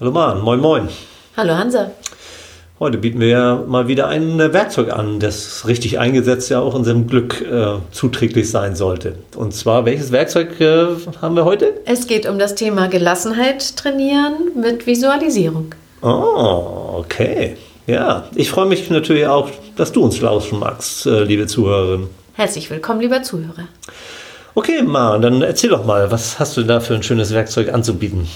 Hallo Mann, moin moin. Hallo Hansa. Heute bieten wir ja mal wieder ein Werkzeug an, das richtig eingesetzt ja auch unserem Glück äh, zuträglich sein sollte. Und zwar, welches Werkzeug äh, haben wir heute? Es geht um das Thema Gelassenheit trainieren mit Visualisierung. Oh, okay. Ja, ich freue mich natürlich auch, dass du uns lauschen magst, äh, liebe Zuhörerin. Herzlich willkommen, lieber Zuhörer. Okay, Ma, dann erzähl doch mal, was hast du da für ein schönes Werkzeug anzubieten?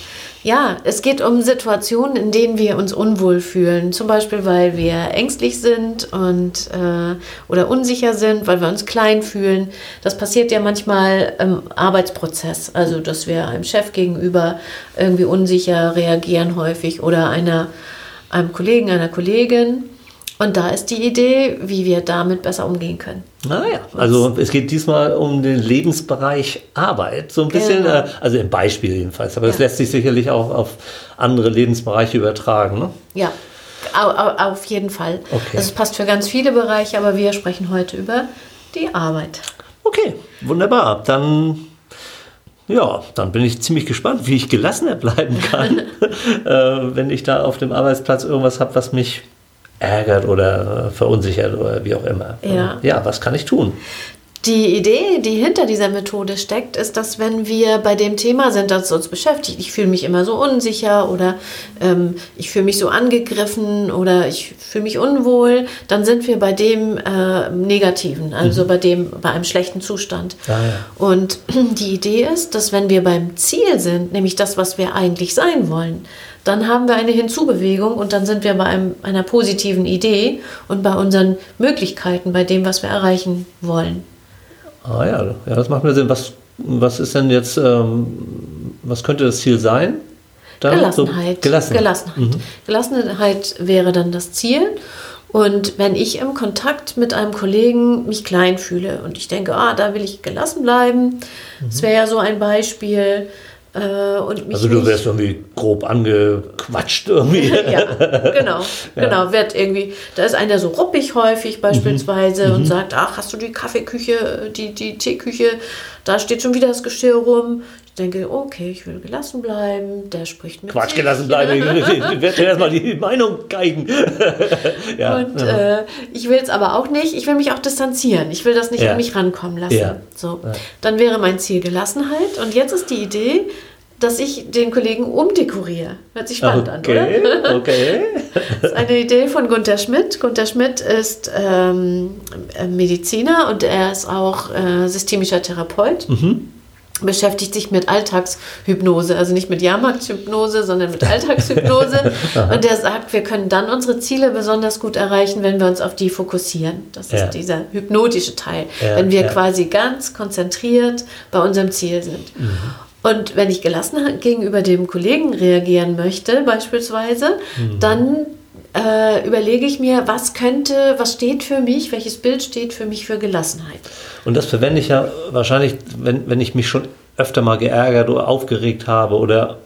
Ja, es geht um Situationen, in denen wir uns unwohl fühlen. Zum Beispiel, weil wir ängstlich sind und, äh, oder unsicher sind, weil wir uns klein fühlen. Das passiert ja manchmal im Arbeitsprozess. Also, dass wir einem Chef gegenüber irgendwie unsicher reagieren häufig oder einer, einem Kollegen, einer Kollegin. Und da ist die Idee, wie wir damit besser umgehen können. Naja, also es geht diesmal um den Lebensbereich Arbeit, so ein bisschen, genau. äh, also im Beispiel jedenfalls, aber ja. das lässt sich sicherlich auch auf andere Lebensbereiche übertragen. Ne? Ja, auf jeden Fall. Okay. Also es passt für ganz viele Bereiche, aber wir sprechen heute über die Arbeit. Okay, wunderbar. Dann ja, dann bin ich ziemlich gespannt, wie ich gelassener bleiben kann, äh, wenn ich da auf dem Arbeitsplatz irgendwas habe, was mich ärgert oder verunsichert oder wie auch immer. Ja. ja, was kann ich tun? Die Idee, die hinter dieser Methode steckt, ist, dass wenn wir bei dem Thema sind, das uns beschäftigt, ich fühle mich immer so unsicher oder ähm, ich fühle mich so angegriffen oder ich fühle mich unwohl, dann sind wir bei dem äh, Negativen, also mhm. bei dem, bei einem schlechten Zustand. Ah, ja. Und die Idee ist, dass wenn wir beim Ziel sind, nämlich das, was wir eigentlich sein wollen, dann haben wir eine Hinzubewegung und dann sind wir bei einem, einer positiven Idee und bei unseren Möglichkeiten, bei dem, was wir erreichen wollen. Ah ja, ja das macht mir Sinn. Was, was ist denn jetzt, ähm, was könnte das Ziel sein? Dann Gelassenheit. So, Gelassenheit. Gelassenheit. Mhm. Gelassenheit wäre dann das Ziel. Und wenn ich im Kontakt mit einem Kollegen mich klein fühle und ich denke, ah, da will ich gelassen bleiben, mhm. das wäre ja so ein Beispiel, also du wärst irgendwie grob angequatscht irgendwie. ja, genau, ja. genau. Wird irgendwie, da ist einer so ruppig häufig beispielsweise mhm. und mhm. sagt, ach, hast du die Kaffeeküche, die, die Teeküche, da steht schon wieder das Geschirr rum. Ich denke, okay, ich will gelassen bleiben, der spricht mit Quatsch, gelassen bleiben, ich werde erstmal die Meinung geigen. ja. Und äh, ich will es aber auch nicht, ich will mich auch distanzieren, ich will das nicht ja. an mich rankommen lassen. Ja. So. Dann wäre mein Ziel Gelassenheit und jetzt ist die Idee, dass ich den Kollegen umdekoriere. Hört sich spannend okay, an, oder? Okay. das ist eine Idee von Gunther Schmidt. Gunther Schmidt ist ähm, Mediziner und er ist auch äh, systemischer Therapeut. Mhm. Beschäftigt sich mit Alltagshypnose, also nicht mit Jahrmarkthypnose, sondern mit Alltagshypnose. und er sagt, wir können dann unsere Ziele besonders gut erreichen, wenn wir uns auf die fokussieren. Das ja. ist dieser hypnotische Teil. Ja, wenn wir ja. quasi ganz konzentriert bei unserem Ziel sind. Mhm. Und wenn ich gelassen gegenüber dem Kollegen reagieren möchte, beispielsweise, mhm. dann äh, überlege ich mir, was könnte, was steht für mich, welches Bild steht für mich für Gelassenheit. Und das verwende ich ja wahrscheinlich, wenn, wenn ich mich schon öfter mal geärgert oder aufgeregt habe oder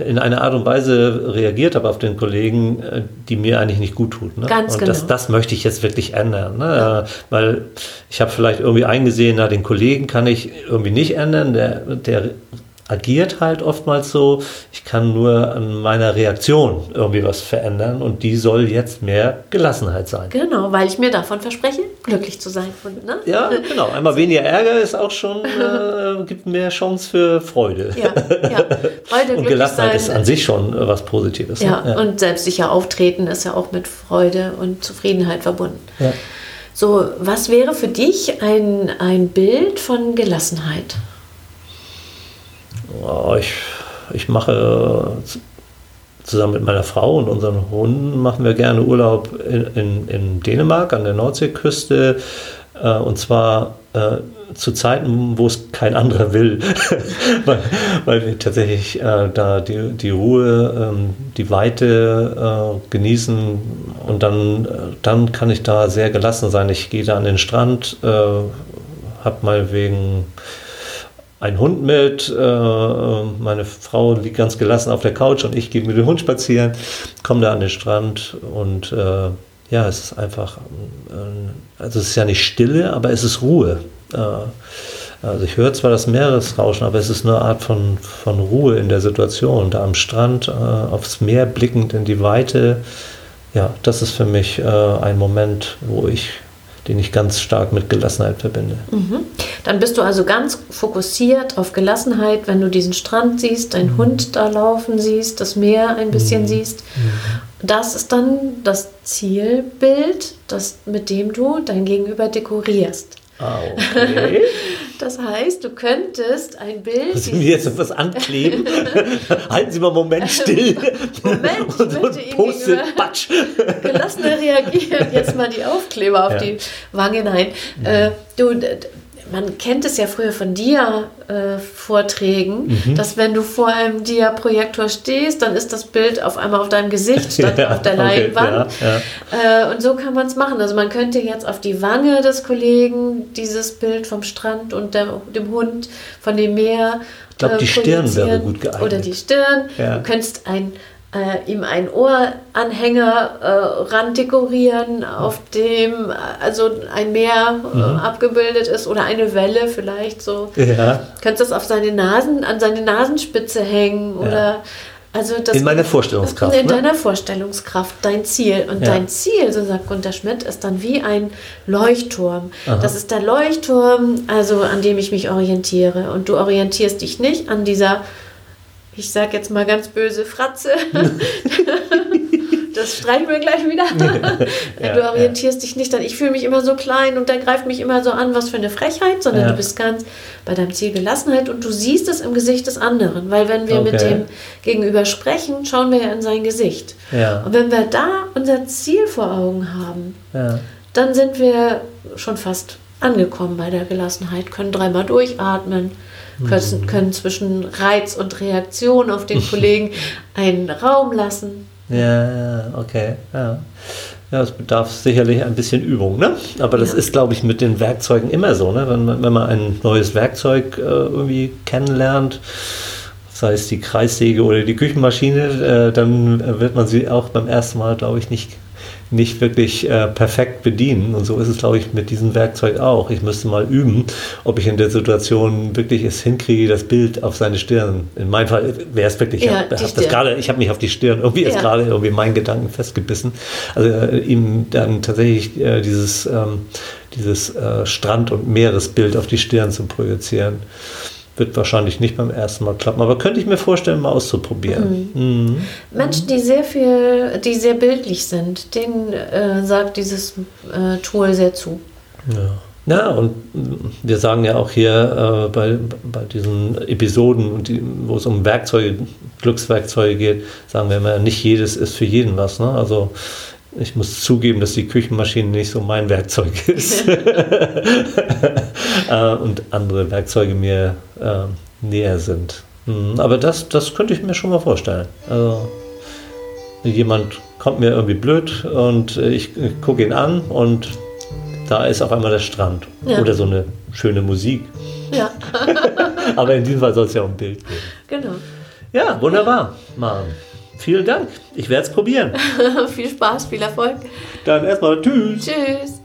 in einer Art und Weise reagiert habe auf den Kollegen, äh, die mir eigentlich nicht gut tut. Ne? Ganz und genau. das, das möchte ich jetzt wirklich ändern. Ne? Ja. Weil ich habe vielleicht irgendwie eingesehen, na, den Kollegen kann ich irgendwie nicht ändern, der, der agiert halt oftmals so, ich kann nur an meiner Reaktion irgendwie was verändern und die soll jetzt mehr Gelassenheit sein. Genau, weil ich mir davon verspreche, glücklich zu sein. Ne? Ja, genau. Einmal weniger Ärger ist auch schon, äh, gibt mehr Chance für Freude. Ja, ja. Freude, und Gelassenheit sein. ist an sich schon äh, was Positives. Ja, ne? ja, und selbstsicher auftreten ist ja auch mit Freude und Zufriedenheit verbunden. Ja. So, was wäre für dich ein, ein Bild von Gelassenheit? Ich, ich mache zusammen mit meiner Frau und unseren Hunden machen wir gerne Urlaub in, in, in Dänemark an der Nordseeküste. Äh, und zwar äh, zu Zeiten, wo es kein anderer will, weil, weil, wir tatsächlich äh, da die, die Ruhe, ähm, die Weite äh, genießen und dann, äh, dann kann ich da sehr gelassen sein. Ich gehe da an den Strand, äh, habe mal wegen ein Hund mit, äh, meine Frau liegt ganz gelassen auf der Couch und ich gehe mit dem Hund spazieren, komme da an den Strand und äh, ja, es ist einfach, äh, also es ist ja nicht Stille, aber es ist Ruhe. Äh, Also ich höre zwar das Meeresrauschen, aber es ist eine Art von, von Ruhe in der Situation. Da am Strand, äh, aufs Meer blickend in die Weite, ja, das ist für mich ein Moment, wo ich den ich ganz stark mit Gelassenheit verbinde. Mhm. Dann bist du also ganz fokussiert auf Gelassenheit, wenn du diesen Strand siehst, deinen mhm. Hund da laufen siehst, das Meer ein bisschen mhm. siehst. Mhm. Das ist dann das Zielbild, das, mit dem du dein Gegenüber dekorierst. Ah, okay. Das heißt, du könntest ein Bild. Müssen wir jetzt etwas ankleben? Halten Sie mal einen Moment still. Moment, ich und möchte Ihnen Batsch. gelassener reagieren. Jetzt mal die Aufkleber auf ja. die Wange. Nein, ja. äh, du, man kennt es ja früher von Dia-Vorträgen, mhm. dass wenn du vor einem Dia-Projektor stehst, dann ist das Bild auf einmal auf deinem Gesicht statt ja, auf der Leinwand. Okay, ja, ja. Äh, und so kann man es machen. Also man könnte jetzt auf die Wange des Kollegen dieses Bild vom Strand und der, dem Hund, von dem Meer. Ich glaube, äh, die Stirn wäre gut geeignet. Oder die Stirn. Du könntest ein äh, ihm einen Ohranhänger äh, randekorieren, auf dem also ein Meer äh, mhm. abgebildet ist oder eine Welle vielleicht so. Ja. Könntest das auf seine Nasen, an seine Nasenspitze hängen ja. oder also das, in meiner Vorstellungskraft. In ne? deiner Vorstellungskraft, dein Ziel. Und ja. dein Ziel, so sagt Gunter Schmidt, ist dann wie ein Leuchtturm. Aha. Das ist der Leuchtturm, also an dem ich mich orientiere. Und du orientierst dich nicht an dieser ich sag jetzt mal ganz böse Fratze. das streichen wir gleich wieder. ja, du orientierst ja. dich nicht an, ich fühle mich immer so klein und dann greift mich immer so an, was für eine Frechheit, sondern ja. du bist ganz bei deinem Ziel Gelassenheit und du siehst es im Gesicht des anderen. Weil wenn wir okay. mit dem Gegenüber sprechen, schauen wir ja in sein Gesicht. Und wenn wir da unser Ziel vor Augen haben, dann sind wir schon fast angekommen bei der Gelassenheit, können dreimal durchatmen können, können zwischen Reiz und Reaktion auf den Kollegen einen Raum lassen. Ja, ja, okay. Ja. Ja, es bedarf sicherlich ein bisschen Übung, ne? Aber das ja. ist, glaube ich, mit den Werkzeugen immer so, ne? Wenn man, wenn man ein neues Werkzeug äh, irgendwie kennenlernt, sei es die Kreissäge oder die Küchenmaschine, äh, dann wird man sie auch beim ersten Mal, glaube ich, nicht nicht wirklich äh, perfekt bedienen. Und so ist es, glaube ich, mit diesem Werkzeug auch. Ich müsste mal üben, ob ich in der Situation wirklich es hinkriege, das Bild auf seine Stirn. In meinem Fall wäre es wirklich, ja, ich habe gerade, ich habe mich auf die Stirn irgendwie ja. ist gerade irgendwie meinen Gedanken festgebissen. Also äh, ihm dann tatsächlich äh, dieses, ähm, dieses äh, Strand- und Meeresbild auf die Stirn zu projizieren. Wird wahrscheinlich nicht beim ersten Mal klappen, aber könnte ich mir vorstellen, mal auszuprobieren. Mhm. Mhm. Menschen, die sehr viel, die sehr bildlich sind, denen äh, sagt dieses äh, Tool sehr zu. Ja. Ja, und wir sagen ja auch hier äh, bei, bei diesen Episoden, die, wo es um Werkzeuge, Glückswerkzeuge geht, sagen wir immer, nicht jedes ist für jeden was. Ne? Also ich muss zugeben, dass die Küchenmaschine nicht so mein Werkzeug ist. Äh, und andere Werkzeuge mir äh, näher sind. Mhm, aber das, das könnte ich mir schon mal vorstellen. Also, jemand kommt mir irgendwie blöd und ich, ich gucke ihn an und da ist auf einmal der Strand. Ja. Oder so eine schöne Musik. Ja. aber in diesem Fall soll es ja um Bild gehen. Genau. Ja, wunderbar, Maren. Vielen Dank. Ich werde es probieren. viel Spaß, viel Erfolg. Dann erstmal Tschüss. Tschüss.